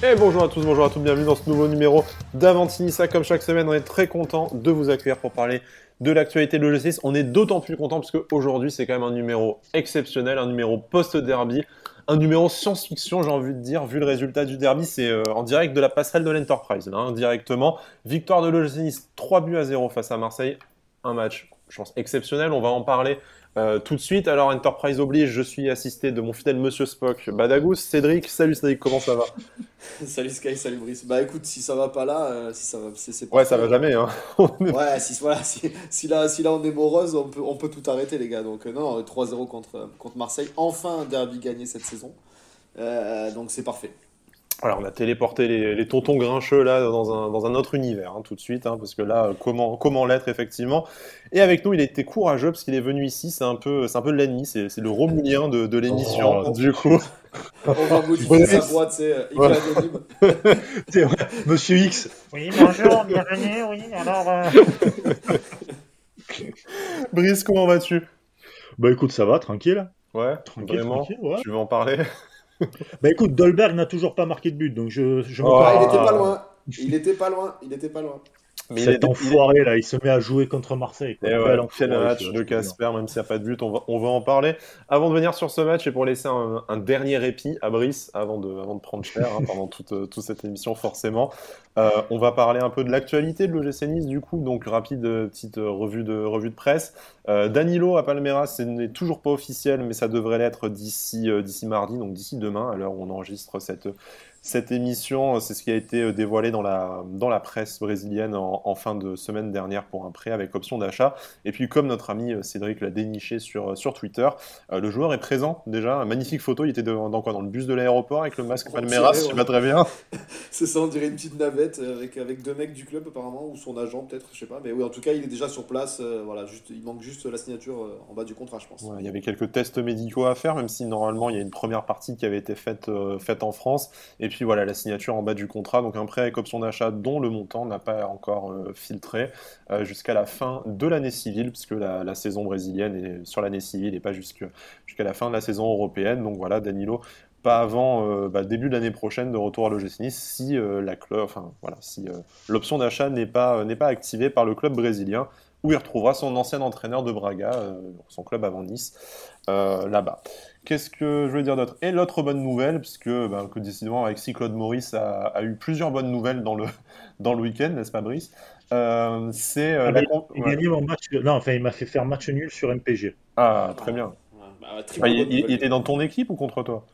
Et bonjour à tous, bonjour à tous, bienvenue dans ce nouveau numéro d'Avantinissa. Comme chaque semaine, on est très content de vous accueillir pour parler de l'actualité de l'OGC. On est d'autant plus content parce qu'aujourd'hui, c'est quand même un numéro exceptionnel, un numéro post-derby, un numéro science-fiction, j'ai envie de dire, vu le résultat du derby. C'est euh, en direct de la passerelle de l'Enterprise, là, directement. Victoire de l'OGC 3 buts à 0 face à Marseille. Un match, je pense, exceptionnel. On va en parler euh, tout de suite, alors Enterprise oblige, je suis assisté de mon fidèle Monsieur Spock, Badagous, Cédric. Salut Cédric, comment ça va? Salut Sky, salut Brice. Bah écoute, si ça va pas là, euh, si ça va, c'est, Ouais, ça va jamais. Hein. ouais, si, voilà, si, là, si là on est morose, on peut, on peut tout arrêter les gars. Donc euh, non, 3-0 contre, contre Marseille. Enfin un derby gagné cette saison. donc c'est parfait. Alors, on a téléporté les, tontons grincheux là dans un, dans un autre univers hein, tout de suite, hein, parce que là, comment, comment l'être effectivement Et avec nous, il a été courageux parce qu'il est venu ici, c'est un peu, c'est un peu l'ennemi, c'est, le Romulien de, de l'émission, oh. du coup. On va modifier sa voix, c'est voilà. Monsieur X. Oui, bonjour, bienvenue, oui, alors. Euh... Brice, comment vas-tu? Bah écoute, ça va, tranquille. Ouais, tranquille, tranquille ouais. Tu veux en parler? bah écoute, Dolberg n'a toujours pas marqué de but, donc je, je oh. ah, Il était pas loin. Il était pas loin. Il était pas loin. Mais Cet il enfoiré, là, il se met à jouer contre Marseille. Quoi. Et ouais, quel match de Casper, même s'il n'y a pas de but, on va, on va en parler. Avant de venir sur ce match et pour laisser un, un dernier répit à Brice, avant de, avant de prendre cher hein, pendant toute, euh, toute, cette émission, forcément, euh, on va parler un peu de l'actualité de l'OGC Nice, du coup, donc rapide euh, petite revue de, revue de presse. Euh, Danilo à Palmeiras, ce n'est toujours pas officiel, mais ça devrait l'être d'ici d'ici mardi, donc d'ici demain, à l'heure où on enregistre cette, cette émission, c'est ce qui a été euh, dévoilé dans la, dans la presse brésilienne en, fin de semaine dernière pour un prêt avec option d'achat. Et puis, comme notre ami euh, Cédric l'a déniché sur, euh, sur Twitter, le joueur est présent déjà. magnifique photo. Il était dans, quoi? Dans le bus de l'aéroport avec le masque Palmeiras, tu vas très bien. c'est ça, on dirait une petite navette avec, avec deux mecs du club apparemment, ou son agent peut-être, je sais pas. Mais oui, en tout cas, il est déjà sur place. voilà, juste, il manque juste la signature en bas du contrat, je pense. il y avait quelques tests médicaux à faire, même si normalement, il y a une première partie qui avait été faite, faite en France. Et puis, puis voilà, la signature en bas du contrat, donc un prêt avec option d'achat dont le montant n'a pas encore euh, filtré euh, jusqu'à la fin de l'année civile, puisque la, saison brésilienne est sur l'année civile et pas jusqu'à la fin de la saison européenne. Donc voilà, Danilo pas avant euh, bah, début de l'année prochaine de retour à l'OGC Nice si voilà, si l'option d'achat n'est pas n'est pas activée par le club brésilien où il retrouvera son ancien entraîneur de Braga, son club avant Nice, là-bas. Qu'est-ce que je veux dire d'autre? Et l'autre bonne nouvelle, puisque ben, que décidément Alexis Claude Maurice a, eu plusieurs bonnes nouvelles dans le, dans le week-end, n'est-ce pas Brice? Euh, C'est euh, ah, il, a mon match. Non, enfin, il m'a fait faire match nul sur MPG. Ah, très bien. Bah, ah, il, était dans ton équipe ou contre toi?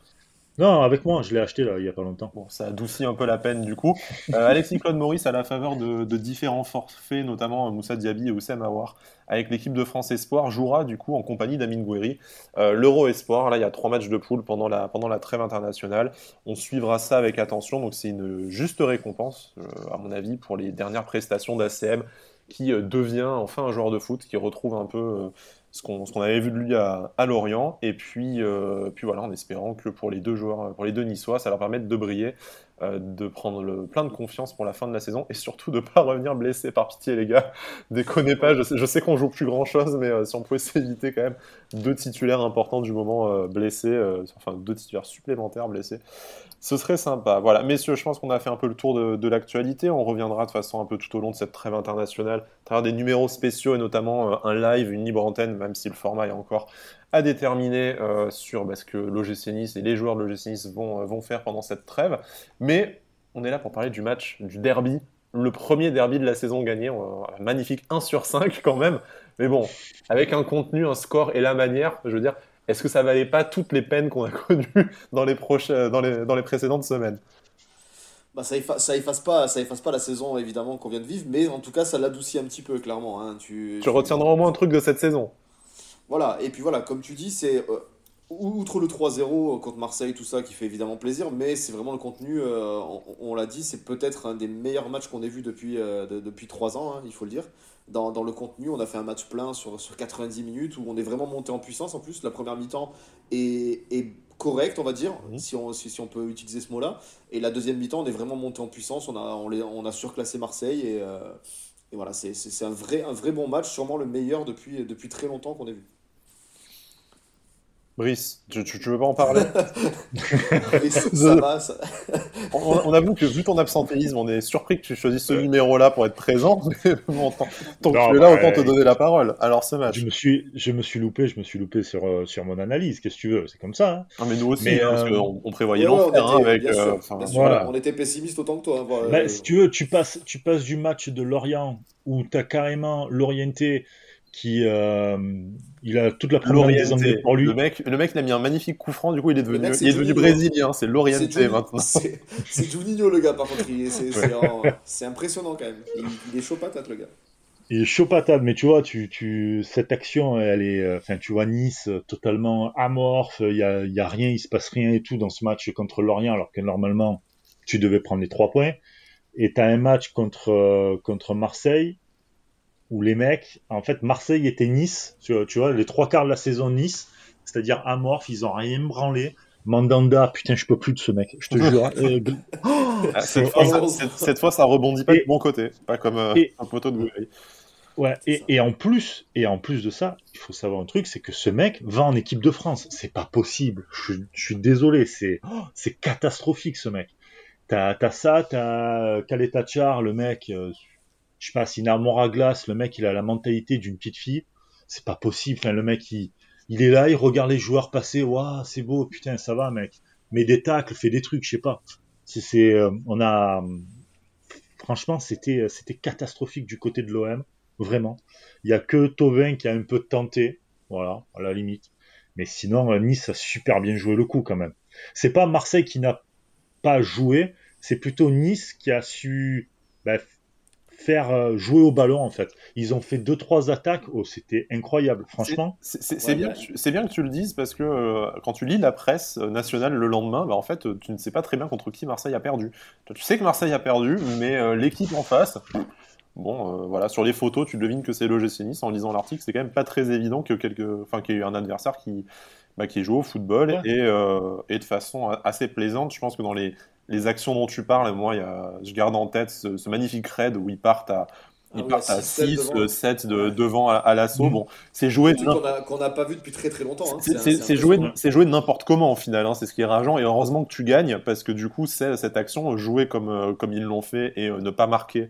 Non, avec moi, je l'ai acheté là, il n'y a pas longtemps. Bon, ça adoucit un peu la peine du coup. Euh, Alexis Claude Maurice à la faveur de, différents forfaits, notamment Moussa Diaby et Oussem Aouar, avec l'équipe de France Espoir, jouera du coup en compagnie d'Amine Gouiri. Euh, L'Euro Espoir, là il y a trois matchs de poule pendant la, pendant la trêve internationale. On suivra ça avec attention, donc c'est une juste récompense, euh, à mon avis, pour les dernières prestations d'ACM qui devient enfin un joueur de foot, qui retrouve un peu ce qu'on avait vu de lui à, Lorient, et puis, euh, puis voilà, en espérant que pour les deux joueurs, pour les deux Niçois, ça leur permette de briller, euh, de prendre le, plein de confiance pour la fin de la saison, et surtout de ne pas revenir blessé par pitié, les gars. Déconnez pas, je sais, je sais qu'on joue plus grand chose, mais euh, si on pouvait s'éviter quand même deux titulaires importants du moment blessés, enfin deux titulaires supplémentaires blessés, ce serait sympa. Voilà, messieurs, je pense qu'on a fait un peu le tour de, l'actualité. On reviendra de façon un peu tout au long de cette trêve internationale, à travers des numéros spéciaux et notamment euh, un live, une libre antenne, même si le format est encore à déterminer euh, sur bah, ce que l'OGC et les joueurs de l'OGC euh, vont faire pendant cette trêve. Mais on est là pour parler du match, du derby, le premier derby de la saison gagné. Magnifique 1 sur 5 quand même. Mais bon, avec un contenu, un score et la manière, je veux dire, est-ce que ça valait pas toutes les peines qu'on a connues dans les, prochains, dans les, dans les précédentes semaines? Bah, ça, efface, pas, ça efface pas la saison évidemment qu'on vient de vivre, mais en tout cas ça l'adoucit un petit peu clairement. Hein. Tu, tu, retiendras au moins un truc de cette saison. Voilà, et puis voilà, comme tu dis, c'est euh, outre le 3-0 contre Marseille, tout ça qui fait évidemment plaisir, mais c'est vraiment le contenu, euh, on, l'a dit, c'est peut-être un des meilleurs matchs qu'on ait vu depuis, euh, depuis 3 ans, hein, il faut le dire dans, dans, le contenu. On a fait un match plein sur, sur 90 minutes où on est vraiment monté en puissance. En plus, la première mi-temps est, est correcte, on va dire, si, on, si, on peut utiliser ce mot-là. Et la deuxième mi-temps, on est vraiment monté en puissance. On a, on, les, on a surclassé Marseille. Et, euh, et voilà, c'est un vrai, un vrai bon match, sûrement le meilleur depuis, depuis très longtemps qu'on ait vu. Brice, tu, tu, veux pas en parler? Ça va, ça... on, avoue que vu ton absentéisme, on est surpris que tu choisisses ce numéro-là pour être présent. bon, tant, que tu es là, autant te donner la parole. Alors ce match. Je me suis, je me suis loupé, je me suis loupé sur, euh, sur mon analyse. Qu'est-ce que tu veux C'est comme ça. Hein. Non, mais nous aussi, hein, parce euh, qu'on on prévoyait l'enfer hein, avec. Euh, voilà. On était pessimiste autant que toi. Bah, si tu veux, tu passes, tu passes du match de Lorient où tu as carrément l'orienté qui euh, il a toute la première des anglais pour lui. Le mec, le mec il a mis un magnifique coup franc, du coup il est devenu, il est devenu brésilien, c'est l'orienté maintenant. C'est Juninho le gars par contre, c'est impressionnant quand même. Il, est chaud patate le gars. Il est chaud patate, mais tu vois, tu, tu, cette action, elle est, euh, enfin, tu vois Nice euh, totalement amorphe, il y a, y a rien, il se passe rien et tout dans ce match contre Lorient, alors que normalement tu devais prendre les trois points. Et t'as un match contre contre Marseille où les mecs, en fait, Marseille était Nice, tu, vois, les trois quarts de la saison Nice, c'est-à-dire amorphe, ils ont rien branlé. Mandanda, putain, je peux plus de ce mec, je te jure. Ah, cette, fois, ça, rebondit pas de bon côté, pas comme euh, un poteau de bouteille. Ouais, et, et, en plus, et en plus de ça, il faut savoir un truc, c'est que ce mec va en équipe de France. C'est pas possible. Je, suis désolé, c'est c'est catastrophique ce mec. T'as as ça, t'as Kaletachar, le mec, euh, je sais pas, s'il a un à glace, le mec il a la mentalité d'une petite fille, c'est pas possible. Le mec il, est là, il regarde les joueurs passer, waouh, c'est beau, putain, ça va, mec. Mais des tacles, fait des trucs, je sais pas. C'est, euh, on a, franchement, c'était, catastrophique du côté de l'OM, vraiment. Il y a que Tovin qui a un peu tenté, voilà, à la limite. Mais sinon, euh, Nice a super bien joué le coup quand même. C'est pas Marseille qui n'a pas joué, c'est plutôt Nice qui a su bah, faire euh, jouer au ballon en fait. Ils ont fait deux trois attaques, oh, c'était incroyable, franchement. C'est bien, bien, que tu le dises parce que euh, quand tu lis la presse euh, nationale le lendemain, bah, en fait, tu ne sais pas très bien contre qui Marseille a perdu. tu sais que Marseille a perdu, mais l'équipe en face. Bon, voilà, sur les photos, tu devines que c'est l'OGC Nice. En lisant l'article, c'est quand même pas très évident que quelque, enfin, qu'il y ait eu un adversaire qui, bah, qui joue au football et, et, de façon assez plaisante. Je pense que dans les, les actions dont tu parles, moi, y a, je garde en tête ce, magnifique raid où ils partent à, ils ah partent à 6, 7 de, devant à, l'assaut. Mm. Bon, c'est joué. Qu'on n'a pas vu depuis très très longtemps. Hein. C'est joué, joué n'importe comment au final. Hein. C'est ce qui est rageant. Et heureusement que tu gagnes parce que du coup, cette action, jouer comme, euh, comme ils l'ont fait et euh, ne pas marquer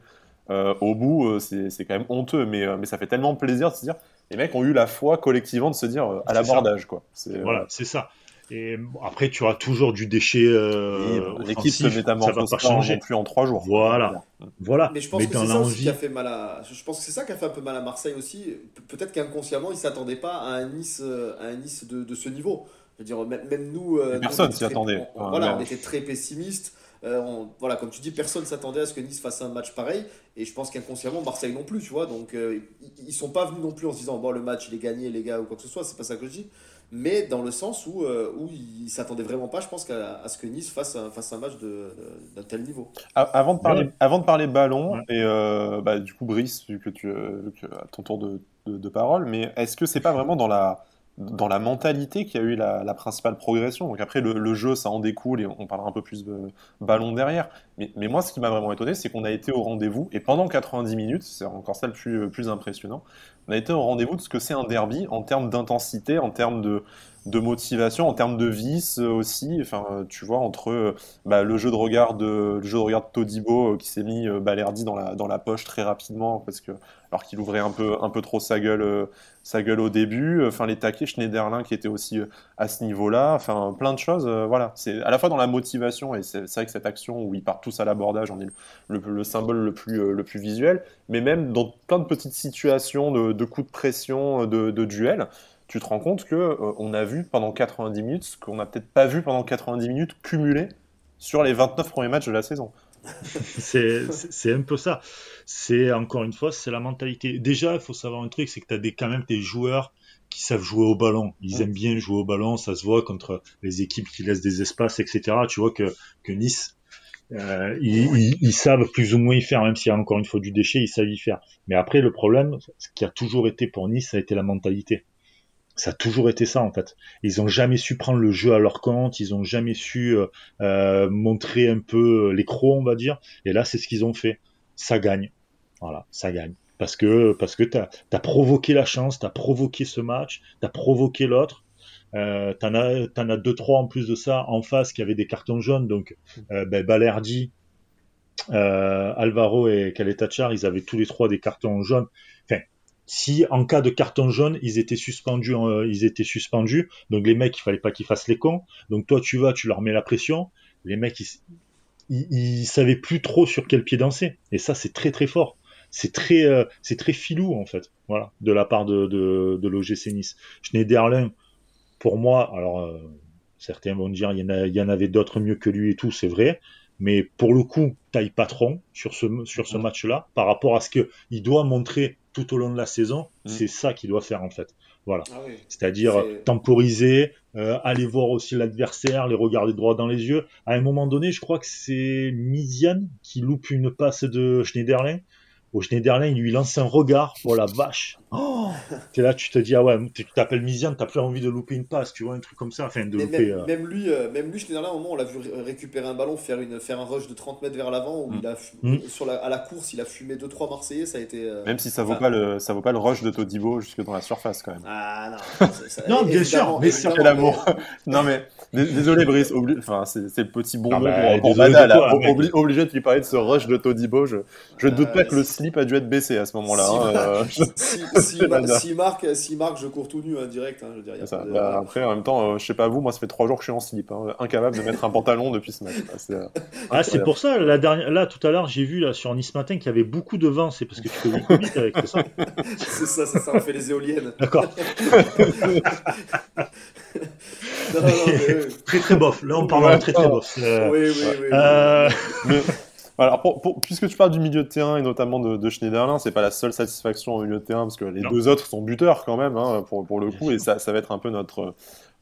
euh, au bout, c'est quand même honteux. Mais, mais ça fait tellement plaisir de se dire les mecs ont eu la foi collectivement de se dire à l'abordage. quoi. Voilà, c'est ça. Et après, tu auras toujours du déchet. Euh, L'équipe se métamorphose pas changer. plus en trois jours. Voilà. voilà. Mais je pense que c'est ça qui a fait mal à. Je pense que c'est ça qui a fait un peu mal à Marseille aussi. Peut-être qu'inconsciemment, ils s'attendaient pas à un Nice, euh, à un Nice de, de ce niveau. Je veux dire, même, nous. Euh, personne s'y attendait. voilà, on était très pessimistes. Euh, voilà, comme tu dis, personne s'attendait à ce que Nice fasse un match pareil. Et je pense qu'inconsciemment, Marseille non plus, tu vois. Donc, ils, sont pas venus non plus en se disant, bon, le match, il est gagné, les gars, ou quoi que ce soit. C'est pas ça que je dis mais dans le sens où, euh, où il s'attendait vraiment pas, je pense, à, ce que Nice fasse un, fasse un match d'un tel niveau. Avant de parler, avant de parler ballon, et euh, bah, du coup, Brice, vu que tu euh, as ton tour de, de parole, mais est-ce que c'est pas vraiment dans la dans la mentalité qui a eu la, principale progression. Donc après, le, jeu, ça en découle et on parlera un peu plus de ballon derrière. Mais, mais moi, ce qui m'a vraiment étonné, c'est qu'on a été au rendez-vous et pendant 90 minutes, c'est encore ça le plus, plus impressionnant, on a été au rendez-vous de ce que c'est un derby en termes d'intensité, en termes de, de motivation, en termes de vice aussi. Enfin, tu vois, entre bah, le jeu de regard de, jeu de regard de Todibo euh, qui s'est mis euh, Balerdi dans la, dans la poche très rapidement parce que alors qu'il ouvrait un peu, un peu trop sa gueule, euh, sa gueule au début. Enfin, les taquets, Schneiderlin qui était aussi à ce niveau-là. Enfin, plein de choses. voilà, c'est à la fois dans la motivation et c'est vrai que cette action où ils partent tous à l'abordage en est le, le, symbole le plus, le plus visuel, mais même dans plein de petites situations de, coups de pression, de, de duels tu te rends compte que euh, on a vu pendant 90 minutes ce qu'on n'a peut-être pas vu pendant 90 minutes cumulé sur les 29 premiers matchs de la saison. c'est un peu ça. C'est encore une fois, c'est la mentalité. Déjà, il faut savoir un truc, c'est que tu as des, quand même des joueurs qui savent jouer au ballon. Ils aiment bien jouer au ballon, ça se voit contre les équipes qui laissent des espaces, etc. Tu vois que, Nice, euh, ils, ils, savent plus ou moins y faire, même s'il y a encore une fois du déchet, ils savent y faire. Mais après, le problème, ce qui a toujours été pour Nice, ça a été la mentalité. Ça a toujours été ça en fait. Ils ont jamais su prendre le jeu à leur compte, ils ont jamais su euh, euh montrer un peu les crocs, on va dire. Et là, c'est ce qu'ils ont fait. Ça gagne. Voilà, ça gagne. Parce que parce que t'as as provoqué la chance, t'as provoqué ce match, t'as provoqué l'autre. Euh, t'en as, t'en as deux trois en plus de ça en face qui avaient des cartons jaunes. Donc, euh, ben, Balerdi, euh, Alvaro et Caletachar, ils avaient tous les trois des cartons jaunes. Si en cas de carton jaune, ils étaient suspendus, euh, ils étaient suspendus. Donc les mecs, il fallait pas qu'ils fassent les cons. Donc toi, tu vas, tu leur mets la pression. Les mecs, ils, ils, ils savaient plus trop sur quel pied danser. Et ça, c'est très très fort. C'est très, euh, c'est très filou en fait. Voilà, de la part de, de, de l'OGC Nice. Schneiderlin, pour moi, alors euh, certains vont dire il y en, a, il y en avait d'autres mieux que lui et tout, c'est vrai. Mais pour le coup, taille patron sur ce, sur ce match-là, par rapport à ce qu'il doit montrer tout au long de la saison, Mm. c'est ça qu'il doit faire en fait. Voilà. Ah oui. C'est-à-dire C'est- temporiser, euh, aller voir aussi l'adversaire, les regarder droit dans les yeux. À un moment donné, je crois que c'est Mizian qui loupe une passe de Schneiderlin. Au Schneiderlin, il lui lance un regard. Oh la vache oh T'es là, tu te dis, ah ouais, tu t'appelles Mizian, t'as plus envie de louper une passe, tu vois, un truc comme ça. Enfin, de Mais louper... même, euh, même lui, euh, même lui, Schneiderlin, un moment, on l'a vu ré- récupérer un ballon, faire, une, faire un rush de 30 mètres vers l'avant, où Mm. il a, fu- Mm. sur la, à la course, il a fumé 2-3 Marseillais, ça a été. euh, Même si ça vaut enfin, pas le, ça vaut pas le rush de Todibo jusque dans la surface quand même. Ah non, ça- ça- Non, bien sûr, mais c'est évidemment, Quel amour. non mais désolé Brice, obli- enfin c'est le petit bon Ah mot bah, pour, pour obligé de lui parler de ce rush de Todibo. Je, je ne Ah, doute pas que le si- slip a dû être baissé à ce moment-là. Si- hein, euh, Si, si, C'est ma- la si marque, si marque, je cours tout nu hein, direct. Hein, je veux dire, y a c'est ça. de- Bah, après en même temps, euh, je sais pas vous, moi ça fait trois jours que je suis en slip, hein, incapable de mettre un pantalon depuis ce match. Ah, c'est, euh, Ah, c'est pour ça, la dernière... là, tout à l'heure, j'ai vu là, sur Nice Matin qu'il y avait beaucoup de vent. C'est parce que tu communiques vite avec ça. C'est ça, c'est ça, on fait les éoliennes. D'accord. Non, non, mais oui. Très très bof. Là, on parle Ouais. en très très bof. Euh, Oui, oui, oui, oui. Pour- pour- puisque tu parles du milieu de terrain et notamment de, de Schneiderlin, c'est pas la seule satisfaction au milieu de terrain parce que les Non. deux autres sont buteurs quand même hein, pour, pour le coup et ça, ça va être un peu notre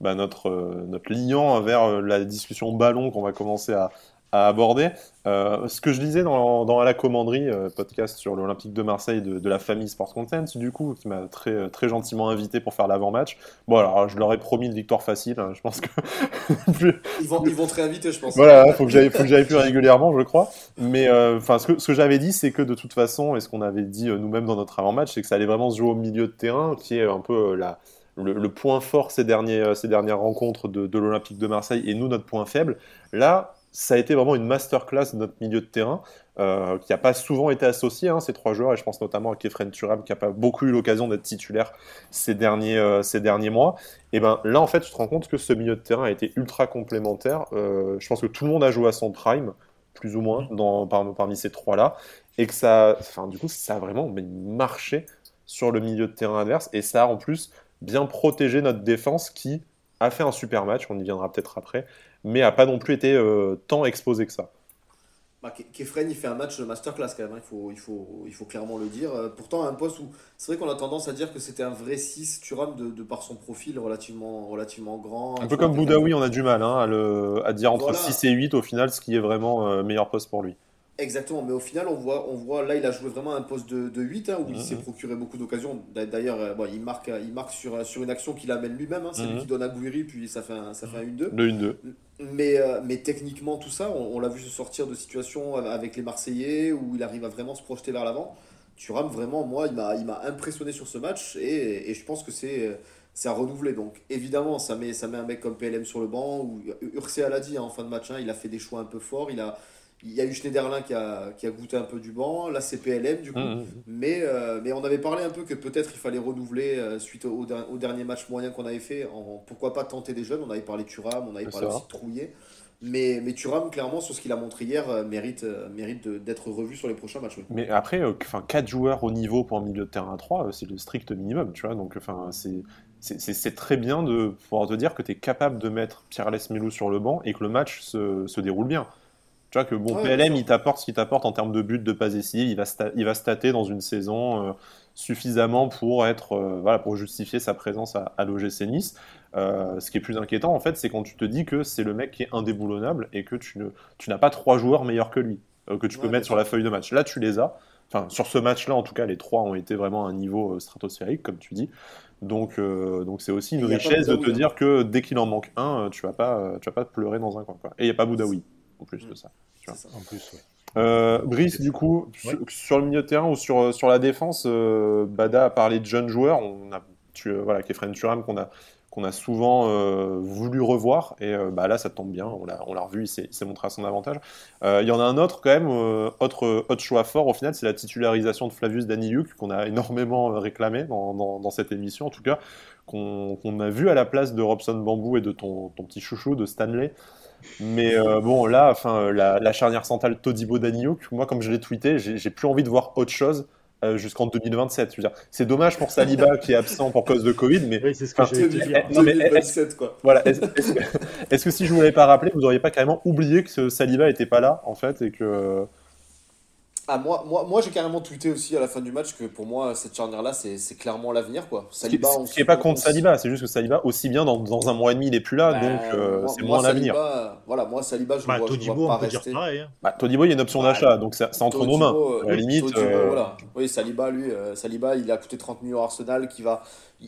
bah, notre euh, notre liant vers euh, la discussion ballon qu'on va commencer à, à aborder. Euh, ce que je disais dans, dans À la commanderie, euh, podcast sur l'Olympique de Marseille de, de la famille Sport Content, du coup, qui m'a très, très gentiment invité pour faire l'avant-match. Bon, alors, je leur ai promis une victoire facile. hein, je pense que. plus- Ils vont, ils vont te réinviter, je pense. voilà, faut que j'aille, faut que j'aille plus régulièrement, je crois. Mais euh, enfin, ce que, ce que j'avais dit, c'est que de toute façon, et ce qu'on avait dit nous-mêmes dans notre avant-match, c'est que ça allait vraiment se jouer au milieu de terrain, qui est un peu la, le, le point fort ces, derniers, ces dernières rencontres de, de l'Olympique de Marseille, et nous notre point faible. Là, ça a été vraiment une masterclass de notre milieu de terrain, euh, qui n'a pas souvent été associé, hein, ces trois joueurs, et je pense notamment à Kefren Turam, qui n'a pas beaucoup eu l'occasion d'être titulaire ces derniers, euh, ces derniers mois. Et ben là, en fait, tu te rends compte que ce milieu de terrain a été ultra complémentaire. Euh, je pense que tout le monde a joué à son prime, plus ou moins, dans, par- parmi ces trois-là, et que ça, enfin, du coup, ça a vraiment mais, marché sur le milieu de terrain adverse, et ça a en plus bien protégé notre défense qui a fait un super match, on y viendra peut-être après, mais a pas non plus été euh, tant exposé que ça. Bah, Ke- Kefren, il fait un match masterclass quand même, hein, il, faut, il, faut, il faut clairement le dire. Euh, Pourtant, à un poste où c'est vrai qu'on a tendance à dire que c'était un vrai 6, Thuram, de, de par son profil relativement, relativement grand. Un peu comme Boudaoui, on a du mal hein, à, le, à dire entre Voilà. 6 et 8 au final, ce qui est vraiment euh, meilleur poste pour lui. Exactement, mais au final, on voit, on voit là, il a joué vraiment un poste de, de 8, hein, où il Mhm. s'est procuré beaucoup d'occasions. D'a- D'ailleurs, euh, bon, il marque, il marque sur, sur une action qu'il amène lui-même, hein, c'est lui Mhm. qui donne à Gouiri, puis ça fait un, ça fait un 1-2. Le 1-2. Mais, euh, mais techniquement, tout ça, on, l'a vu se sortir de situations avec les Marseillais où il arrive à vraiment se projeter vers l'avant. Thuram, vraiment, moi, il m'a impressionné sur ce match et, et je pense que c'est c'est à renouveler. Donc, évidemment, ça met, ça met un mec comme PLM sur le banc. Ou Urcea l'a dit hein, en fin de match, hein, il a fait des choix un peu forts. Il, a, il y a eu Schneiderlin qui a, qui a goûté un peu du banc. Là, c'est PLM du coup. Mhm. Mais, euh, mais on avait parlé un peu que peut-être il fallait renouveler euh, suite au, au dernier match moyen qu'on avait fait. En, pourquoi pas tenter des jeunes On avait parlé de Thuram, on avait parlé aussi de Trouillet. Mais, mais Thuram, clairement, sur ce qu'il a montré hier, euh, mérite, mérite d'être revu sur les prochains matchs. oui. Mais après, enfin, 4 joueurs au niveau pour un milieu de terrain à 3, euh, c'est le strict minimum, tu vois. Donc, c'est très bien de pouvoir te dire que tu es capable de mettre Pierre Lesmelou sur le banc et que le match se, se déroule bien. Tu vois que bon, Ouais, PLM, il t'apporte ce qu'il t'apporte en termes de buts, de passes décisives, il va, il va stater dans une saison euh, suffisamment pour être, euh, voilà, pour justifier sa présence à, à l'OGC Nice. Euh, ce qui est plus inquiétant, en fait, c'est quand tu te dis que c'est le mec qui est indéboulonnable et que tu, ne, tu n'as pas trois joueurs meilleurs que lui, que tu peux Ouais, mettre sur la feuille de match. Là, tu les as. Enfin, sur ce match-là, en tout cas, les trois ont été vraiment à un niveau stratosphérique, comme tu dis. Donc, euh, donc c'est aussi une richesse de te hein. dire que dès qu'il en manque un, tu vas pas, tu vas pas te pleurer dans un coin. Quoi. Et il n'y a pas Boudaoui, en plus de ça. tu vois. C'est ça. En plus, ouais. Euh, Brice, du coup, Ouais. sur, le milieu de terrain ou sur, sur la défense, euh, Bada a parlé de jeunes joueurs. On a, tu, euh, voilà, Kefren Turam qu'on a, qu'on a souvent euh, voulu revoir. Et euh, bah, là, ça tombe bien. On l'a, on l'a revu, il s'est, montré à son avantage. Euh, Il y en a un autre, quand même, euh, autre, autre choix fort au final, c'est la titularisation de Flavius Daniliuk, qu'on a énormément réclamé dans, dans, dans cette émission, en tout cas, qu'on, qu'on a vu à la place de Robson Bambou et de ton, ton petit chouchou, de Stanley. Mais euh, bon, là, enfin, la, la charnière centrale Todibo Daniliuk, moi, comme je l'ai tweeté, j'ai, plus envie de voir autre chose euh, jusqu'en 2027. Je veux dire, c'est dommage pour Saliba qui est absent pour cause de Covid, mais Oui, c'est ce que Enfin, j'allais te dire. Non, mais est-ce- 2027, quoi. voilà. Est-ce que, si je vous l'avais pas rappelé, vous auriez pas carrément oublié que ce Saliba était pas là en fait et que Ah, moi, moi, moi j'ai carrément tweeté aussi à la fin du match que pour moi, cette charnière-là, c'est c'est clairement l'avenir. Quoi. ce qui, Saliba, on ce qui est pas on- contre on- Saliba, c'est juste que Saliba aussi bien dans, dans un mois et demi il est plus là, Bah, donc euh, moi- c'est moi, moins l'avenir. Saliba, Voilà, moi, Saliba, je Bah, ne vois, je le Todibo, vois on pas peut dire rester. pareil. hein. Bah, Todibo, il y a une option Ouais. d'achat, donc c'est c'est entre nos mains. Euh, À la oui, limite, Todibo, euh, voilà. Oui, Saliba, lui, euh, Saliba, il a coûté 30 millions à Arsenal, qui va,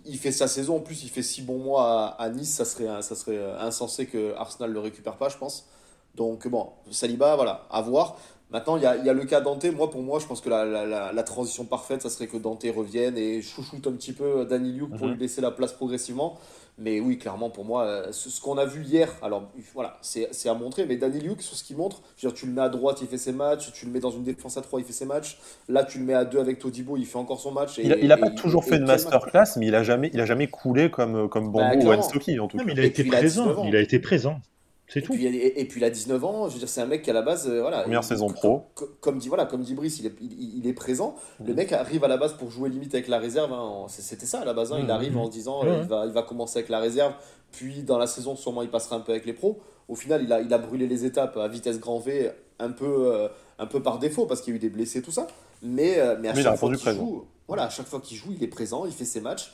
il, fait sa saison. En plus, il fait 6 bons mois à, à Nice. Ça serait, ça serait insensé que Arsenal le récupère pas, je pense. Donc bon, Saliba, voilà, à voir. Maintenant, il y a, il y a le cas Dante. Moi, pour moi, je pense que la, la, la, la transition parfaite, ça serait que Dante revienne et chouchoute un petit peu Danny Luke pour Mhm. lui laisser la place progressivement. Mais oui, clairement, pour moi, euh, ce, ce qu'on a vu hier, alors voilà, c'est à montrer, mais Danny Luke, sur ce qu'il montre, je veux dire, tu le mets à droite, il fait ses matchs, tu le mets dans une défense à 3, il fait ses matchs. Là, tu le mets à 2 avec Todibo, il fait encore son match. Et, il a, il a pas et- toujours et fait de match. masterclass, mais il a jamais, il a jamais coulé comme comme Bah, Bambou ou clairement. Enstoki en tout Non, cas. mais il a Et été puis, il a 19 présent. Il a été présent. C'est Et tout. puis, et, et puis il a 19 ans, je veux dire, c'est un mec qui à la base, euh, voilà. Première il- saison pro. co- Comme dit, voilà, comme dit Brice, il est, il, il est présent. Le Mhm. mec arrive à la base pour jouer limite avec la réserve. hein, C'était ça à la base. hein, Il Mhm. arrive en se disant, euh, ouais. il, va, il va commencer avec la réserve. Puis dans la saison, sûrement, il passera un peu avec les pros. Au final, il a, il a brûlé les étapes à vitesse grand V, un peu, euh, un peu par défaut, parce qu'il y a eu des blessés, tout ça. Mais, euh, mais à Mais il a chaque fois qu'il joue, voilà, à chaque fois qu'il joue, il est présent, il fait ses matchs.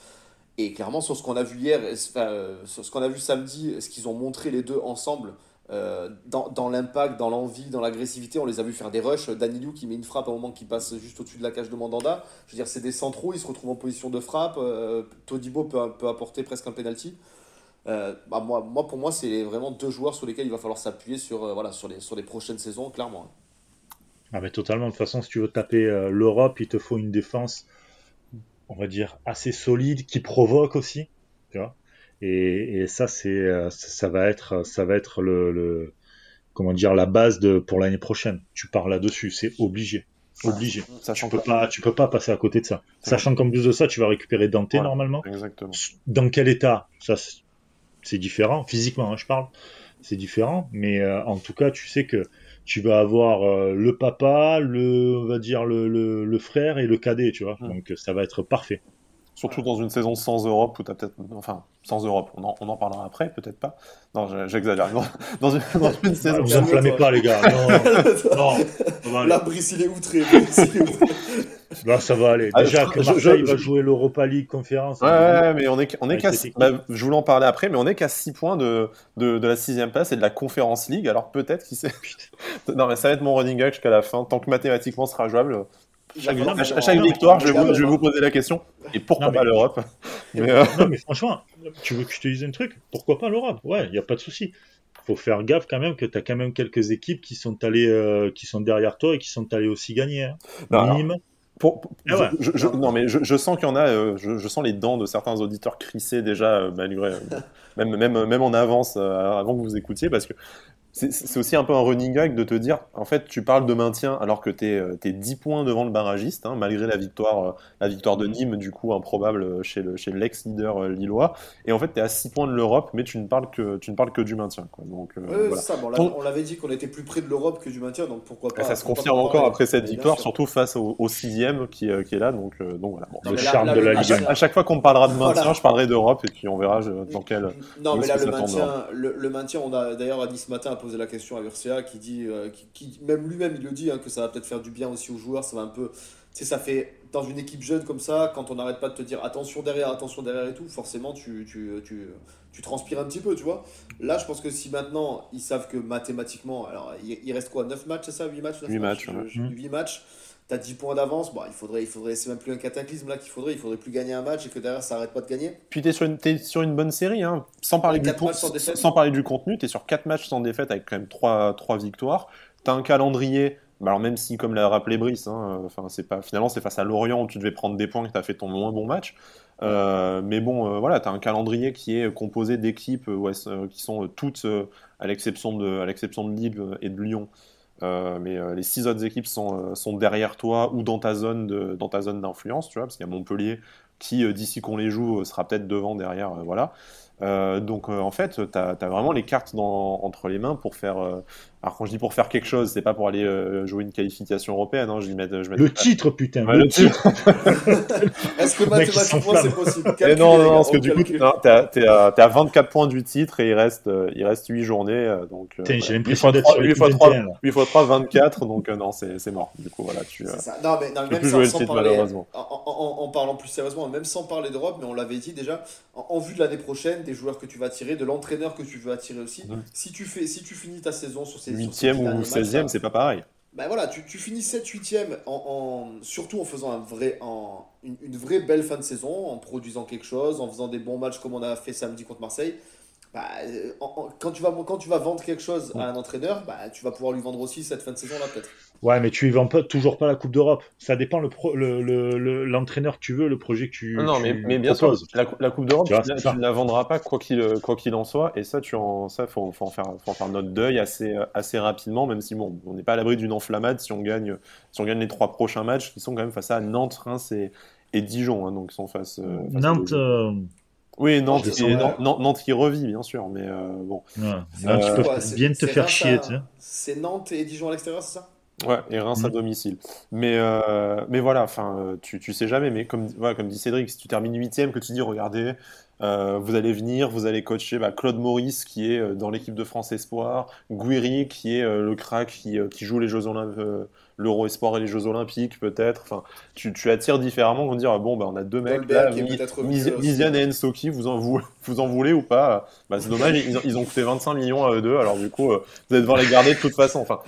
Et clairement, sur ce qu'on a vu hier, euh, sur ce qu'on a vu samedi, ce qu'ils ont montré les deux ensemble, euh, dans, dans l'impact, dans l'envie, dans l'agressivité, on les a vu faire des rushs. Danilou qui met une frappe à un moment qui passe juste au-dessus de la cage de Mandanda. Je veux dire, c'est des centraux, ils se retrouvent en position de frappe. euh, Todibo peut, peut apporter presque un penalty. Euh, bah, moi, moi, pour moi, c'est vraiment deux joueurs sur lesquels il va falloir s'appuyer sur, euh, voilà, sur, les, sur les prochaines saisons, clairement. Ah mais totalement. De toute façon, si tu veux taper l'Europe, il te faut une défense, on va dire, assez solide, qui provoque aussi. Tu vois et, et ça, c'est, euh, ça va être, ça va être le, le- comment dire, la base de, pour l'année prochaine. Tu pars là-dessus, c'est obligé. Obligé. Sachant Tu que peux pas, tu peux pas passer à côté de ça. Sachant qu'en plus de ça, tu vas récupérer Dante Ouais. normalement. exactement. Dans quel état Ça, c'est- c'est différent. Physiquement, hein, je parle. C'est différent. Mais euh, en tout cas, tu sais que tu vas avoir euh, le papa, le, on va dire le, le, le frère et le cadet, tu vois. Donc ça va être parfait. Surtout dans une saison sans Europe où t'as peut-être, enfin, sans Europe, on en, on en parlera après, peut-être pas. Non, je- j'exagère. Dans, dans une, dans une Ah, saison. vous enflammez pas, les gars. Non, non, aller. Là, Brice, il est outré. Brice, il est outré. Là, ça va aller. Ah, Déjà je- que je- Marseille je- va jouer l'Europa League conférence. Ouais, mais on est, on est qu'à, bah, je voulais en parler après, mais on est qu'à 6 points de, de, de la sixième place et de la Conference League. Alors peut-être, qui sait. non, mais ça va être mon running gag jusqu'à la fin. Tant que mathématiquement sera jouable, chaque, à chaque- à chaque victoire, je vais, vous, gamme, je vais hein. vous poser la question. Et pourquoi Non, mais- pas l'Europe? Mais, euh, Non, mais franchement, tu veux que je te dise un truc? Pourquoi pas l'Europe? Ouais, il n'y a pas de souci. Faut faire gaffe quand même que tu as quand même quelques équipes qui sont allées, euh, qui sont derrière toi et qui sont allées aussi gagner. hein. alors, Nîmes. Pour- pour- Ah ouais. je, je- non, mais je, je sens qu'il y en a, euh, je, je sens les dents de certains auditeurs crisser déjà, euh, malgré, euh, même, même, même en avance, euh, avant que vous écoutiez, parce que c'est aussi un peu un running gag de te dire, en fait, tu parles de maintien alors que tu es, 10 points devant le barragiste, hein, malgré la victoire, euh, la victoire de Nîmes, du coup, improbable euh, chez le- chez l'ex-leader euh, lillois. Et en fait, tu es à 6 points de l'Europe, mais tu ne parles que, tu ne parles que du maintien. Quoi. Donc, euh, Ouais, voilà. ça. Bon, on l'avait- on l'avait dit qu'on était plus près de l'Europe que du maintien, donc pourquoi pas. Et ça se confirme pas encore après cette victoire, surtout face au, au sixième qui, euh, qui est là. Donc, euh, donc voilà. Bon. Non, Le là- charme là, de la Ligue à chaque fois qu'on me parlera de maintien, Voilà. je parlerai d'Europe et puis on verra je- dans quel. Non, mais là, le maintien, le, le maintien, on a d'ailleurs, Adi ce matin posé la question à Urcia qui dit, euh, qui, qui- même lui-même, il le dit, hein, que ça va peut-être faire du bien aussi aux joueurs. Ça va un peu. Tu sais, ça fait. Dans une équipe jeune comme ça, quand on n'arrête pas de te dire attention derrière, attention derrière et tout, forcément, tu, tu, tu, tu transpires un petit peu, tu vois. Là, je pense que si maintenant, ils savent que mathématiquement. Alors, il, il reste quoi 9 matchs, c'est ça 8 matchs neuf Huit matchs, Je- ouais. je- Mm. huit matchs. T'as 10 points d'avance, bon, il faudrait, il faudrait, c'est même plus un cataclysme là qu'il faudrait, il faudrait plus gagner un match et que derrière ça arrête pas de gagner. Puis t'es sur, une, t'es sur une bonne série, hein. sans, parler du sans sans parler contenu, t'es sur 4 matchs sans défaite avec quand même 3, victoires. T'as un calendrier, bah alors même si, comme l'a rappelé Brice, hein, euh, c'est pas, finalement c'est face à Lorient où tu devais prendre des points que t'as fait ton moins bon match. Euh, mais bon, voilà, tu as un calendrier qui est composé d'équipes qui sont toutes, à l'exception de, à l'exception de Lille et de Lyon. Mais les six autres équipes sont, sont derrière toi ou dans ta zone dans ta zone d'influence, tu vois, parce qu'il y a Montpellier qui, d'ici qu'on les joue, sera peut-être devant, derrière, voilà. donc en fait, tu as, vraiment les cartes dans, entre les mains pour faire, alors quand je dis pour faire quelque chose, c'est pas pour aller euh, jouer une qualification européenne. Hein, je mets, je le titre, putain. le, titre. Est-ce que mathématiquement c'est possible Et Non, non, parce que du coup, t'es à, à, 24 points du titre et il reste, euh, il reste 8 journées. Euh, donc, euh, j'ai l'impression d'être 8 fois 3, 8 fois 3, 24. Donc non, c'est mort. Du coup, voilà, tu. Ça. Non, mais non, même sans, sans titre, parler, en, en, en, parlant plus sérieusement, même sans parler d'Europe, mais on l'avait dit déjà, en, vue de l'année prochaine, des joueurs que tu vas attirer, de l'entraîneur que tu veux attirer aussi. Si tu fais, si tu finis ta saison sur ces 8 ou 16e, c'est pas pareil. Ben voilà, tu, tu finis 7-8e, en, surtout en faisant un vrai, en, une, vraie belle fin de saison, en produisant quelque chose, en faisant des bons matchs comme on a fait samedi contre Marseille. Bah, quand, tu vas, quand tu vas vendre quelque chose à un entraîneur, bah, tu vas pouvoir lui vendre aussi cette fin de saison-là peut-être. Ouais, mais tu y vends pas, toujours pas la Coupe d'Europe. Ça dépend l'entraîneur le, le, l'entraîneur que tu veux, le projet que tu. Non, mais, mais bien sûr, la, la, Coupe d'Europe, tu, ne la vendras pas quoi qu'il quoi qu'il en soit. Et ça, tu en, ça, faut, faut en faire, faut en faire notre deuil assez, assez rapidement, même si bon, on n'est pas à l'abri d'une enflammade si on gagne, si on gagne les trois prochains matchs qui sont quand même face à Nantes, Reims et, et Dijon, hein, donc ils sont face. Euh, face Nantes. Euh, oui, Nantes, qui, Nantes, qui revit, bien sûr, mais euh, bon. Ouais. Euh, tu bien te faire chier, tu sais. C'est Nantes et Dijon à l'extérieur, c'est ça? Ouais, et Reims à mm. domicile. Mais, euh, mais voilà, enfin, euh, tu, tu sais jamais. Mais comme, voilà, comme dit Cédric, si tu termines huitième, que tu dis, regardez, euh, vous allez venir, vous allez coacher bah, Claude Maurice qui est dans l'équipe de France Espoir, Guiri qui est le crack qui, qui, joue les Jeux Olympiques, l'Euro Espoir et les Jeux Olympiques peut-être. Enfin, tu, tu, attires différemment. On dire bon, bah, on a deux mecs, là, Miziane et Ensoki, vous en, vous, vous en voulez ou pas? Bah, C'est dommage, ils, ils, ont coûté 25 millions à eux deux. Alors du coup, vous allez devoir les garder de toute façon. Enfin,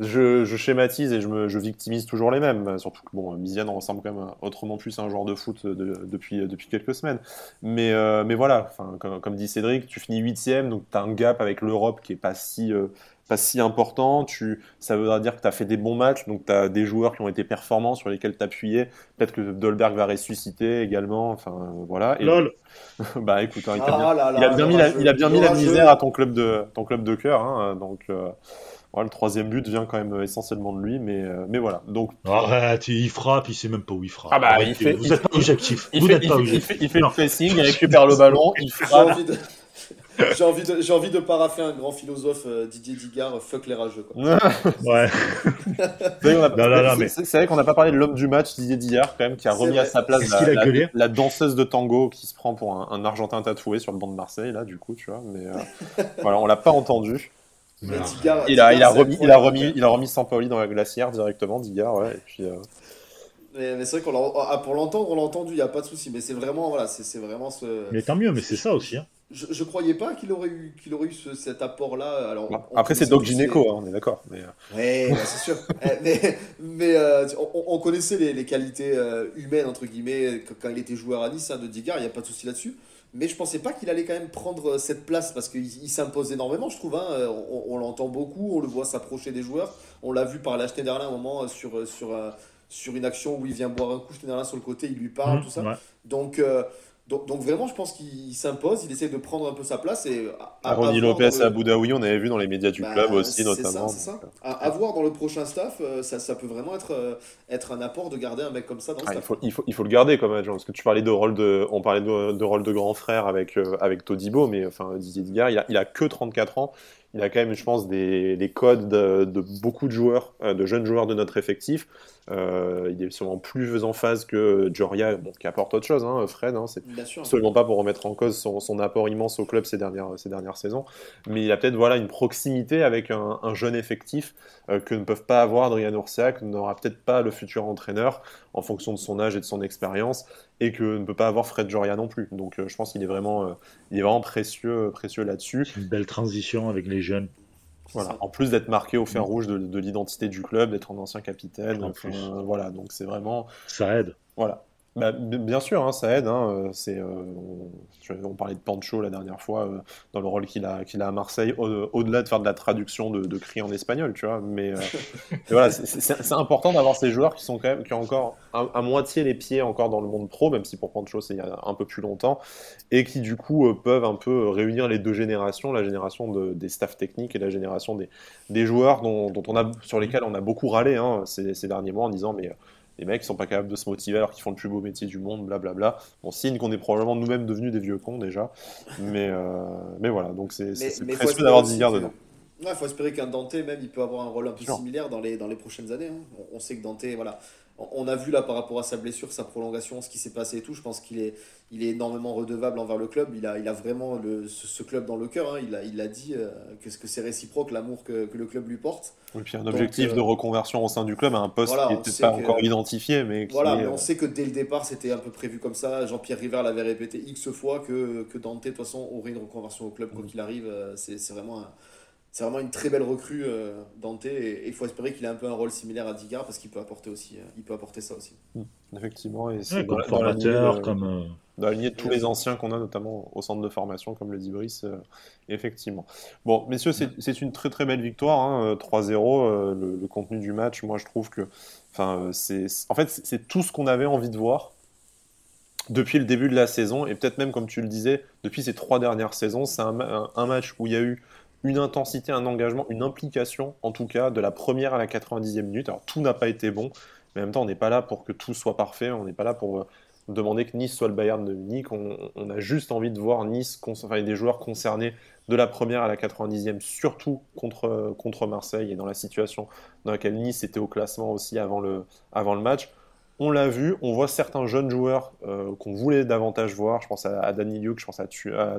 je, je, schématise et je, me, je victimise toujours les mêmes. Surtout que bon, Miziane ressemble quand même autrement plus à un joueur de foot depuis, depuis quelques semaines. Mais, euh, mais voilà, comme, comme, dit Cédric, tu finis huitième, donc tu as un gap avec l'Europe qui est pas si, euh, pas si important. Tu, ça veut dire que tu as fait des bons matchs, donc tu as des joueurs qui ont été performants sur lesquels t'appuyer. Peut-être que Dolberg va ressusciter également. Enfin, voilà. Et, Lol. bah écoute, hein, il, a bien, mis la, il a bien mis la misère à ton club de, ton club de cœur. Hein, donc. Euh, le troisième but vient quand même essentiellement de lui, mais, euh, mais voilà. Donc, Arrête, il frappe, il sait même pas où il frappe. Ah bah, il fait, vous n'êtes pas objectif. Il fait, il fait, le pressing, il récupère le ballon, il frappe. J'ai envie, de, j'ai envie de paraffer un grand philosophe, euh, Didier Digard, euh, fuck les rageux. Quoi. ouais. c'est, vrai qu'on n'a pas parlé de l'homme du match, Didier Digard, quand même, qui a remis à sa place la, la, danseuse de tango qui se prend pour un, Argentin tatoué sur le banc de Marseille, là, du coup, tu vois. Mais voilà, on l'a pas entendu il, a, il, a remis, il, a remis, il a remis Sampaoli dans la glacière directement, Digard, ouais. Et puis, euh, Mais, c'est vrai qu'on ah, pour l'entendre, on l'a entendu, il n'y a pas de souci. Mais c'est vraiment, voilà, c'est vraiment ce. Mais tant mieux, mais c'est ça aussi. Hein. Je, je croyais pas qu'il aurait eu, qu'il aurait eu cet apport-là. Alors, Après, c'est Doc Gineco, hein, on est d'accord. Mais... Euh. Ouais, bah, c'est sûr. Eh, mais, mais euh, on, connaissait les, les qualités humaines, entre guillemets, quand il était joueur à Nice, hein, de Digard, il n'y a pas de souci là-dessus. Mais je pensais pas qu'il allait quand même prendre euh, cette place parce qu'il s'impose énormément, je trouve. Hein. Euh, on, l'entend beaucoup, on le voit s'approcher des joueurs. On l'a vu par là Schneiderlin à un moment euh, sur, sur, sur une action où il vient boire un coup, Schneiderlin sur le côté, il lui parle, mmh, tout ça. Donc, donc, vraiment, je pense qu'il s'impose, il essaie de prendre un peu sa place. Et à, Ronnie Lopez à Abu Dhabi, on avait vu dans les médias du bah, club aussi, notamment. C'est ça, À, voir dans le prochain staff, euh, ça, ça peut vraiment être, euh, être un apport de garder un mec comme ça dans le ah, staff. Il faut, il, faut, il faut le garder comme agent, parce que tu parlais de rôle de, on parlait de, rôle de grand frère avec, euh, avec Todibo, mais enfin, Didier Digard, il a, il a que 34 ans il a quand même, je pense, des, codes de, de, beaucoup de joueurs, de jeunes joueurs de notre effectif. Euh, il est sûrement plus en phase que Joria, bon, qui apporte autre chose, hein, Fred. Hein, c'est absolument pas pour remettre en cause son, son, apport immense au club ces dernières, ces dernières saisons. Mais il a peut-être voilà, une proximité avec un, un jeune effectif euh, que ne peuvent pas avoir Adrien Ursac, n'aura peut-être pas le futur entraîneur en fonction de son âge et de son expérience, et que ne peut pas avoir Fred Joria non plus. Donc euh, je pense qu'il est vraiment, il est vraiment précieux, précieux là-dessus. Une belle transition avec les jeunes. Voilà. En plus d'être marqué au fer mm. rouge de, l'identité du club, d'être un ancien capitaine. voilà, donc c'est vraiment. Ça aide. Voilà. Bah, bien sûr, hein, ça aide. Hein, c'est, euh, on, parlait de Pancho la dernière fois euh, dans le rôle qu'il a, qu'il a à Marseille, au, delà de faire de la traduction de, de cris en espagnol, tu vois. Mais, euh, voilà, c'est, important d'avoir ces joueurs qui sont quand même qui ont encore à, moitié les pieds encore dans le monde pro, même si pour Pancho c'est il y a un peu plus longtemps, et qui du coup peuvent un peu réunir les deux générations, la génération des staffs techniques et la génération des, des joueurs dont, dont on a, sur lesquels on a beaucoup râlé hein, ces, ces derniers mois en disant mais les mecs sont pas capables de se motiver alors qu'ils font le plus beau métier du monde, blablabla. Bon, signe qu'on est probablement nous-mêmes devenus des vieux cons déjà. Mais, euh, mais voilà, donc c'est précieux d'avoir Didier dedans. Il faut espérer qu'un Dante, même, il peut avoir un rôle un peu similaire dans les, dans les prochaines années. Hein. On, sait que Dante, voilà, on a vu là par rapport à sa blessure, sa prolongation, ce qui s'est passé et tout. Je pense qu'il est, il est énormément redevable envers le club. Il a, il a vraiment le, ce, club dans le cœur. Hein. Il, a, il a dit euh, que, que c'est réciproque l'amour que, que, le club lui porte. Et puis un objectif de euh, reconversion au sein du club à un poste qui n'était pas encore identifié. Mais voilà, mais on sait que dès le départ, c'était un peu prévu comme ça. Jean-Pierre River l'avait répété X fois que, que Dante, de toute façon, aurait une reconversion au club, quoi mm. qu'il arrive. Euh, c'est vraiment un c'est vraiment une très belle recrue euh, Dante et il faut espérer qu'il ait un peu un rôle similaire à Digard parce qu'il peut apporter aussi euh, il peut apporter ça aussi. Mmh, effectivement et c'est comme formateur comme euh, dans la lignée de tous les anciens qu'on a notamment au centre de formation comme le dit Brice effectivement. Bon messieurs c'est une très très belle victoire 3-0 hein, le, contenu du match. Moi je trouve que enfin c'est en fait c'est tout ce qu'on avait envie de voir depuis le début de la saison et peut-être même comme tu le disais depuis ces trois dernières saisons c'est un match où il y a eu une intensité, un engagement, une implication, en tout cas, de la première à la 90e minute. Alors, tout n'a pas été bon, mais en même temps, on n'est pas là pour que tout soit parfait, on n'est pas là pour euh, demander que Nice soit le Bayern de Munich. On, a juste envie de voir Nice, enfin, des joueurs concernés de la première à la 90e, surtout contre, contre Marseille et dans la situation dans laquelle Nice était au classement aussi avant le, avant le match on l'a vu, on voit certains jeunes joueurs euh, qu'on voulait davantage voir, je pense à, Danny Luke, je pense à,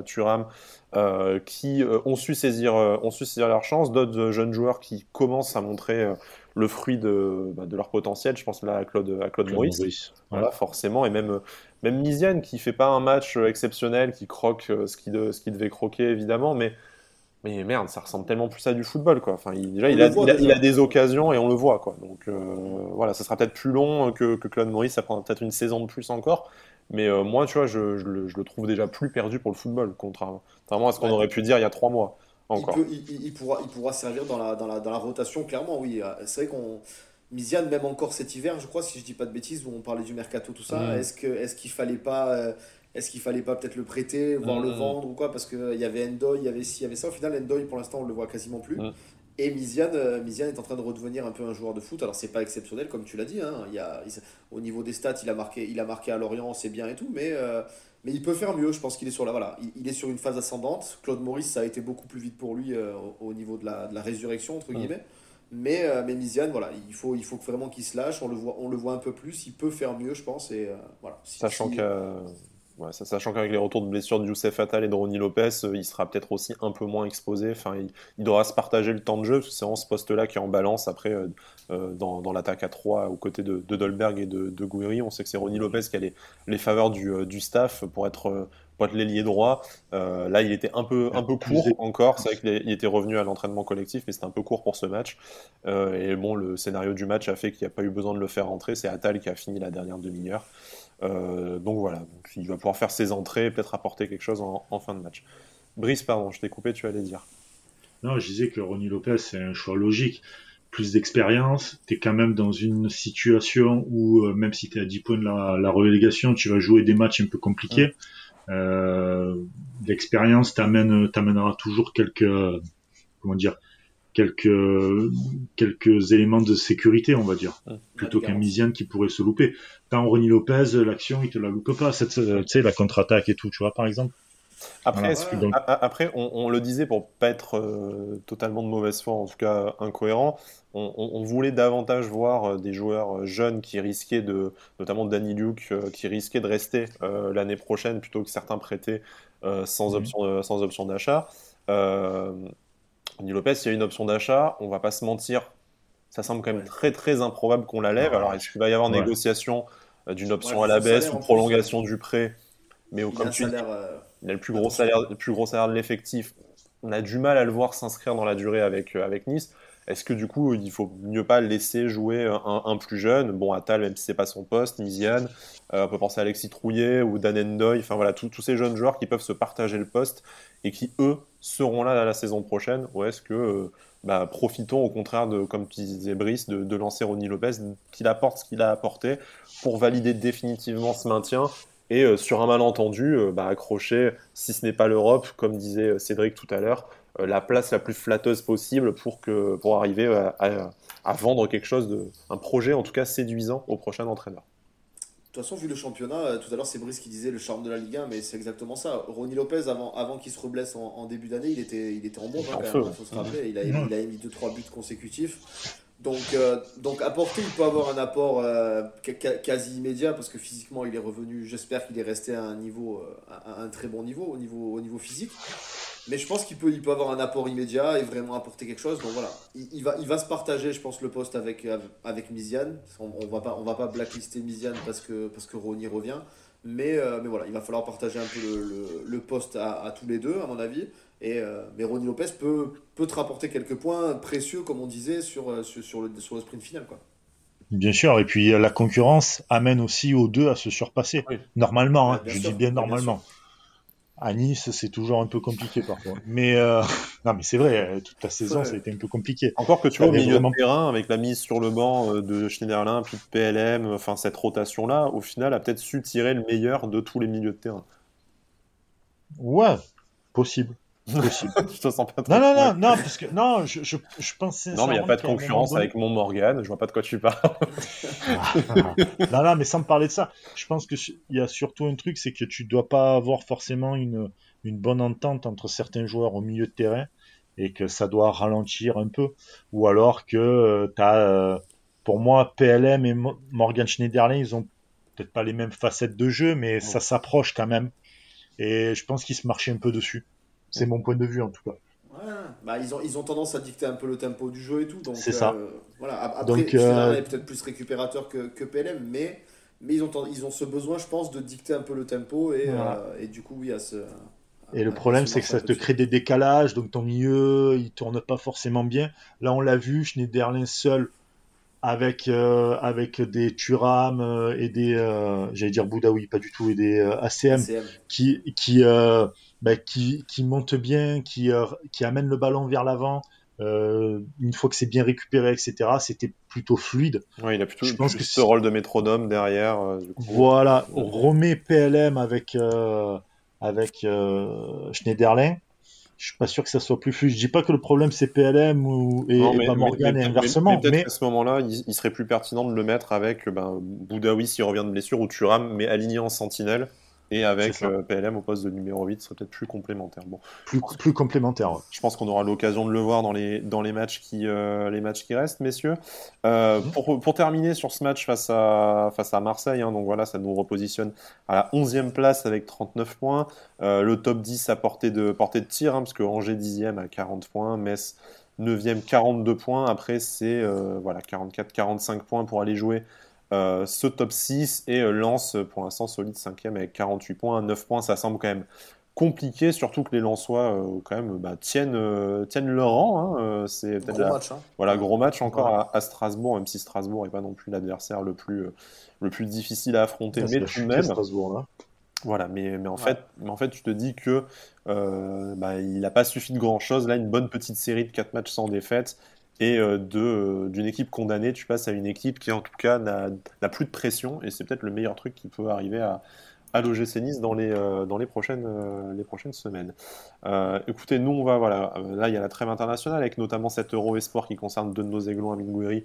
Turam, euh, qui euh, ont, su saisir, ont su saisir leur chance, d'autres jeunes joueurs qui commencent à montrer le fruit bah, de, leur potentiel, je pense là à Claude, à Claude, Maurice, voilà, forcément, et même, même Misiane qui fait pas un match exceptionnel, qui croque ce qu'il devait croquer évidemment, mais mais merde, ça ressemble tellement plus à du football, quoi. Enfin, il, déjà, il, a, il, a, des occasions et on le voit, quoi. Donc, euh, voilà, ça sera peut-être plus long que, que Claude Maurice, ça prendra peut-être une saison de plus encore. Mais euh, moi, tu vois, je, je, le, trouve déjà plus perdu pour le football, contrairement à ce qu'on aurait pu dire il y a trois mois. Encore. Il, pourra, il pourra servir dans la, dans la, dans la rotation, clairement, oui. Euh, c'est vrai qu'on. Misiane, même encore cet hiver, je crois, si je dis pas de bêtises, où on parlait du mercato, tout ça, mmh. est-ce qu'il est qu'il fallait pas est-ce qu'il fallait pas peut-être le prêter, voire le mm, mm. vendre ou quoi Parce qu'il y avait Endoy, il y avait ci, il y avait ça. Au final, Endoy, pour l'instant, on le voit quasiment plus. Mm. Et Miziane, euh, est en train de redevenir un peu un joueur de foot. Alors, c'est pas exceptionnel, comme tu l'as dit. Hein. Il y a, au niveau des stats, il a marqué, il a marqué à Lorient, c'est bien et tout. Mais, euh, mais il peut faire mieux. Je pense qu'il est sur la, voilà, il, est sur une phase ascendante. Claude Maurice, ça a été beaucoup plus vite pour lui euh, au, niveau de la, de la, résurrection, entre guillemets. Mais, mais Miziane, voilà, il faut, il faut vraiment qu'il se lâche. On le, voit, on le voit un peu plus. Il peut faire mieux, je pense. Et, voilà. Sachant que sachant qu'avec les retours de blessures de Youssef Attal et de Ronnie Lopez, euh, il sera peut-être aussi un peu moins exposé. Enfin, il, devra se partager le temps de jeu, parce que c'est vraiment ce poste-là qui est en balance après euh, euh, dans, l'attaque à 3 aux côtés de, Dolberg et de, de Gouiri. On sait que c'est Ronnie Lopez qui a les, faveurs du, staff pour être, pour être l'ailier droit. là, il était un peu, un peu court encore. C'est vrai qu'il était revenu à l'entraînement collectif, mais c'était un peu court pour ce match. et bon, le scénario du match a fait qu'il n'y a pas eu besoin de le faire rentrer. C'est Attal qui a fini la dernière demi-heure. Euh, donc voilà, donc, il va pouvoir faire ses entrées et peut-être apporter quelque chose en, fin de match. Brice, pardon, je t'ai coupé, tu allais dire. Non, je disais que Ronnie Lopez, c'est un choix logique. Plus d'expérience, tu es quand même dans une situation où, euh, même si tu es à 10 points de la, relégation, tu vas jouer des matchs un peu compliqués. Euh, L'expérience t'amènera toujours quelques, comment dire, quelques quelques éléments de sécurité, on va dire, plutôt qu'un Misiane qui pourrait se louper. Quand Ronnie Lopez, l'action, il te la loupe pas, cette, tu sais, la contre-attaque et tout, tu vois, par exemple. Après, après on, le disait pour pas être euh, totalement de mauvaise foi, en tout cas incohérent, on, voulait davantage voir euh, des joueurs euh, jeunes qui risquaient de, notamment Danny Luke, qui risquaient de rester l'année prochaine plutôt que certains prêtés sans, mhm. option, sans option d'achat. Ronnie Lopez, il y a une option d'achat, on va pas se mentir, ça semble quand même très très improbable qu'on la lève. Alors est-ce qu'il va y avoir négociation euh, d'une option à la baisse ou prolongation du prêt? Mais comme tu dis, euh, il a le plus gros salaire, le plus gros salaire de l'effectif. On a du mal à le voir s'inscrire dans la durée avec, euh, avec Nice. Est-ce que du coup, il faut mieux pas laisser jouer un, plus jeune? Bon, Atal, même si c'est pas son poste, Niziane, on peut penser à Alexis Trouillet ou Dan Endoy, enfin voilà, tous ces jeunes joueurs qui peuvent se partager le poste et qui, eux, seront là la saison prochaine Ou est-ce que bah, profitons au contraire, de, comme tu Brice, de, lancer Ronnie Lopez, qu'il apporte ce qu'il a apporté pour valider définitivement ce maintien et euh, sur un malentendu, euh, bah, accrocher, si ce n'est pas l'Europe, comme disait euh, Cédric tout à l'heure, la place la plus flatteuse possible pour, arriver à, à, vendre quelque chose, de, un projet en tout cas séduisant au prochain entraîneur. De toute façon, vu le championnat, euh, tout à l'heure c'est Brice qui disait le charme de la Ligue 1, mais c'est exactement ça. Ronnie Lopez, avant, avant qu'il se reblesse en, début d'année, il était, il était en bon, hein, quand même, faut se rappeler. Il a, il a émis 2-3 buts consécutifs. Donc, euh, donc apporter, il peut avoir un apport euh, quasi immédiat parce que physiquement il est revenu. J'espère qu'il est resté à un niveau, à un très bon niveau au niveau, au niveau physique. Mais je pense qu'il peut, il peut avoir un apport immédiat et vraiment apporter quelque chose. Donc voilà, il, va, il va se partager, je pense, le poste avec, avec Miziane. On ne va, pas, on va pas blacklister Miziane parce que, parce que Ronny revient. Mais, euh, mais voilà, il va falloir partager un peu le, le, poste à, tous les deux, à mon avis. Et, euh, mais Ronny Lopez peut, peut te rapporter quelques points précieux, comme on disait, sur, euh, sur, sur, le, sur le sprint final. Quoi. Bien sûr, et puis la concurrence amène aussi aux deux à se surpasser. Normalement, hein, je dis bien normalement. À Nice, c'est toujours un peu compliqué parfois. Mais euh, non, mais c'est vrai, toute la saison, ça a été un peu compliqué. Encore que tu vois, au milieu de terrain, avec la mise sur le banc euh, de Schneiderlin, puis de PLM, enfin cette rotation-là, au final, a peut-être su tirer le meilleur de tous les milieux de terrain. Ouais, possible. je te sens pas trop. Non, non, non, non, parce que non, je, je, je pensais. Non, mais il n'y a pas de concurrence avec mon Morgan, je vois pas de quoi tu parles. non, non, mais sans me parler de ça, je pense qu'il y a surtout un truc, c'est que tu dois pas avoir forcément une, une bonne entente entre certains joueurs au milieu de terrain et que ça doit ralentir un peu. Ou alors que euh, tu as, euh, pour moi, PLM et Morgan Schneiderlin, ils ont peut-être pas les mêmes facettes de jeu, mais ça s'approche quand même. Et je pense qu'ils se marchaient un peu dessus. C'est mon point de vue en tout cas. Ouais, bah, ils, ont, ils ont tendance à dicter un peu le tempo du jeu et tout. Donc, c'est ça. Euh, voilà. Après, donc, euh... est peut-être plus récupérateur que, que PLM, mais, mais ils, ont, ils ont ce besoin, je pense, de dicter un peu le tempo et, euh, et du coup, oui, à ce. Et le problème, c'est que ça te crée des décalages, donc ton milieu, il tourne pas forcément bien. Là, on l'a vu, Schneiderlin seul, avec euh, avec des Turam et des euh, j'allais dire Boudaoui pas du tout et des ACM, qui qui bah, qui qui montent bien qui qui amènent le ballon vers l'avant une fois que c'est bien récupéré etc c'était plutôt fluide ouais, il a plutôt je pense que ce rôle de métronome derrière du coup. voilà on remet PLM avec avec Schneiderlin je suis pas sûr que ça soit plus fluide. Je dis pas que le problème c'est PLM ou et, pas Morgan et inversement. Mais, mais, à ce moment-là, il, serait plus pertinent de le mettre avec ben, Boudaoui s'il revient de blessure ou Turam, mais aligné en sentinelle. Et avec euh, PLM au poste de numéro 8, ce serait peut-être plus complémentaire. Bon. Plus, plus complémentaire. Je pense qu'on aura l'occasion de le voir dans les, dans les, matchs, qui, euh, les matchs qui restent, messieurs. Euh, mhm. pour, pour, terminer sur ce match face à, face à Marseille, hein, donc voilà, ça nous repositionne à la 11e place avec 39 points. le top 10 à portée de, portée de tir, hein, parce que Angers 10e à 40 points, Metz 9e 42 points. Après, c'est voilà, 44-45 points pour aller jouer euh, ce top 6 et euh, lance pour l'instant solide 5 avec 48 points, 9 points, ça semble quand même compliqué, surtout que les Lensois euh, quand même bah, tiennent, tiennent leur rang. Hein, c'est gros match. Hein. Voilà, gros match encore à, Strasbourg, même si Strasbourg n'est pas non plus l'adversaire le plus, le plus difficile à affronter, mais tout de même. Strasbourg, là. Voilà, mais, mais, en fait, mais en fait, tu te dis que bah, il n'a pas suffi de grand chose. Là, une bonne petite série de 4 matchs sans défaite et euh, euh, d'une équipe condamnée, tu passes à une équipe qui en tout cas n'a plus de pression et c'est peut-être le meilleur truc qui peut arriver à, à l'OGC Nice dans les, euh, dans les, prochaines, semaines. écoutez, nous, on va, voilà, là, il y a la trêve internationale avec notamment cet Euro Esport qui concerne deux de nos aiglons, Amine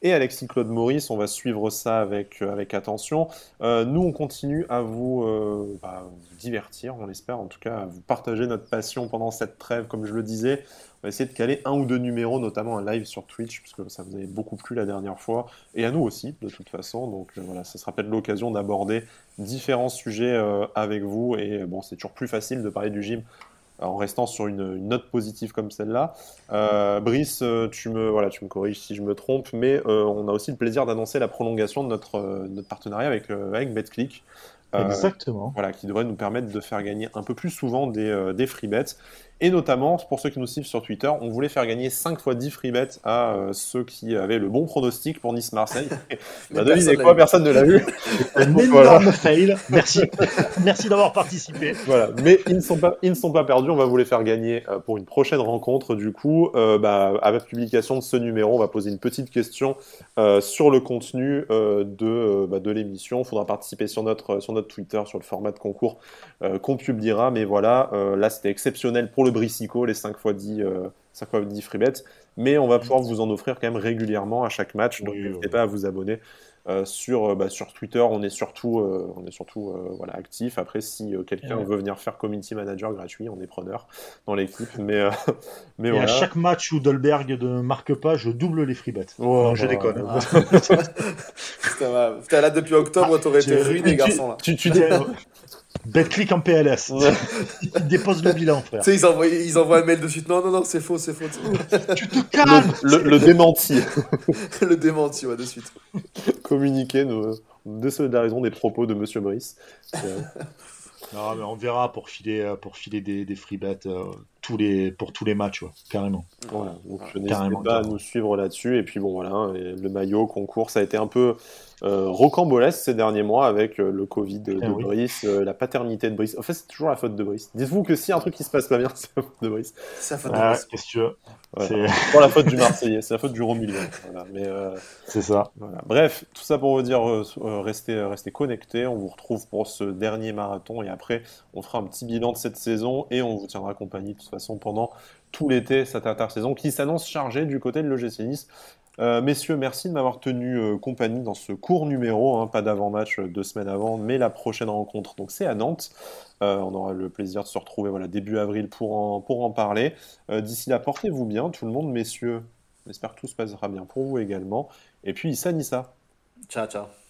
et Alexis Claude Maurice. On va suivre ça avec, avec attention. nous, on continue à vous, bah, vous, divertir, on l'espère, en tout cas, à vous partager notre passion pendant cette trêve, comme je le disais va essayer de caler un ou deux numéros, notamment un live sur Twitch, puisque ça vous avait beaucoup plu la dernière fois, et à nous aussi, de toute façon. Donc euh, voilà, ça sera peut-être l'occasion d'aborder différents sujets euh, avec vous. Et bon, c'est toujours plus facile de parler du gym en restant sur une, note positive comme celle-là. Euh, Brice, tu me, voilà, tu me corriges si je me trompe, mais on a aussi le plaisir d'annoncer la prolongation de notre, notre partenariat avec, avec BetClick. Exactement. Voilà, qui devrait nous permettre de faire gagner un peu plus souvent des, des free bets. Et notamment, pour ceux qui nous suivent sur Twitter, on voulait faire gagner 5 fois 10 free bets à euh, ceux qui avaient le bon pronostic pour Nice-Marseille. bah, devinez quoi, personne ne l'a vu. Un énorme fail. Merci. Merci d'avoir participé. Voilà. Mais ils ne, sont pas, ils ne sont pas perdus. On va vous les faire gagner euh, pour une prochaine rencontre. Du coup, euh, bah, à la publication de ce numéro, on va poser une petite question euh, sur le contenu euh, de, euh, bah, de l'émission. Il faudra participer sur notre, sur notre Twitter, sur le format de concours euh, qu'on publiera. Mais voilà, euh, là, c'était exceptionnel pour le Bricico, les 5 x 10, euh, 5 fois 10 free bets. Mais on va pouvoir vous en offrir quand même régulièrement à chaque match. Donc, Oui, n'hésitez oui. pas à vous abonner. Euh, sur, euh, bah, sur Twitter, on est surtout, euh, on est surtout euh, voilà, actif. Après, si euh, quelqu'un Ouais. veut venir faire community manager gratuit, on est preneur dans l'équipe. Mais, euh, mais Et voilà. à chaque match où Dolberg ne marque pas, je double les free bets. Non, je déconne. Ah. Putain, putain, là, depuis octobre, t'aurais été ruiné, tu- garçon, là. Tu, tu dis- Betclic en PLS. Ouais. Il dépose le bilan, frère. Tu sais, ils envoient, ils envoient un mail de suite. Non, non, non, c'est faux, c'est faux. Tu te calmes le, le- le démenti. le démenti, ouais, de suite. Communiquer nos désolidarisons des propos de Monsieur Brice. Euh, Non, mais on verra pour filer, euh, pour filer des, des free bets euh, tous les, pour tous les matchs, ouais, carrément. Voilà, donc n'hésitez Carrément, pas à nous suivre là-dessus. Et puis bon, voilà, hein, le maillot, concours, ça a été un peu euh, rocambolesque ces derniers mois avec euh, le Covid de, Ah de oui. Brice, euh, la paternité de Brice. En fait, c'est toujours la faute de Brice. Dites-vous que si un truc qui se passe pas bien, c'est la faute de Brice. Ça fait Ah, qu'est-ce que tu veux Ouais. C'est- C'est pas la faute du Marseillais, c'est la faute du Romulien. Voilà, mais euh, C'est ça. Voilà. Bref, tout ça pour vous dire, restez, restez connectés. On vous retrouve pour ce dernier marathon et après, on fera un petit bilan de cette saison et on vous tiendra compagnie de toute façon pendant tout l'été, cette intersaison qui s'annonce chargée du côté de l'OGC Nice. Euh, messieurs, merci de m'avoir tenu euh, compagnie dans ce court numéro, hein, pas d'avant-match euh, deux semaines avant, mais la prochaine rencontre, donc c'est à Nantes. On aura le plaisir de se retrouver voilà, début avril pour en, pour en parler. D'ici là, portez-vous bien, tout le monde, messieurs. J'espère que tout se passera bien pour vous également. Et puis, Issa Nissa. Ciao, ciao.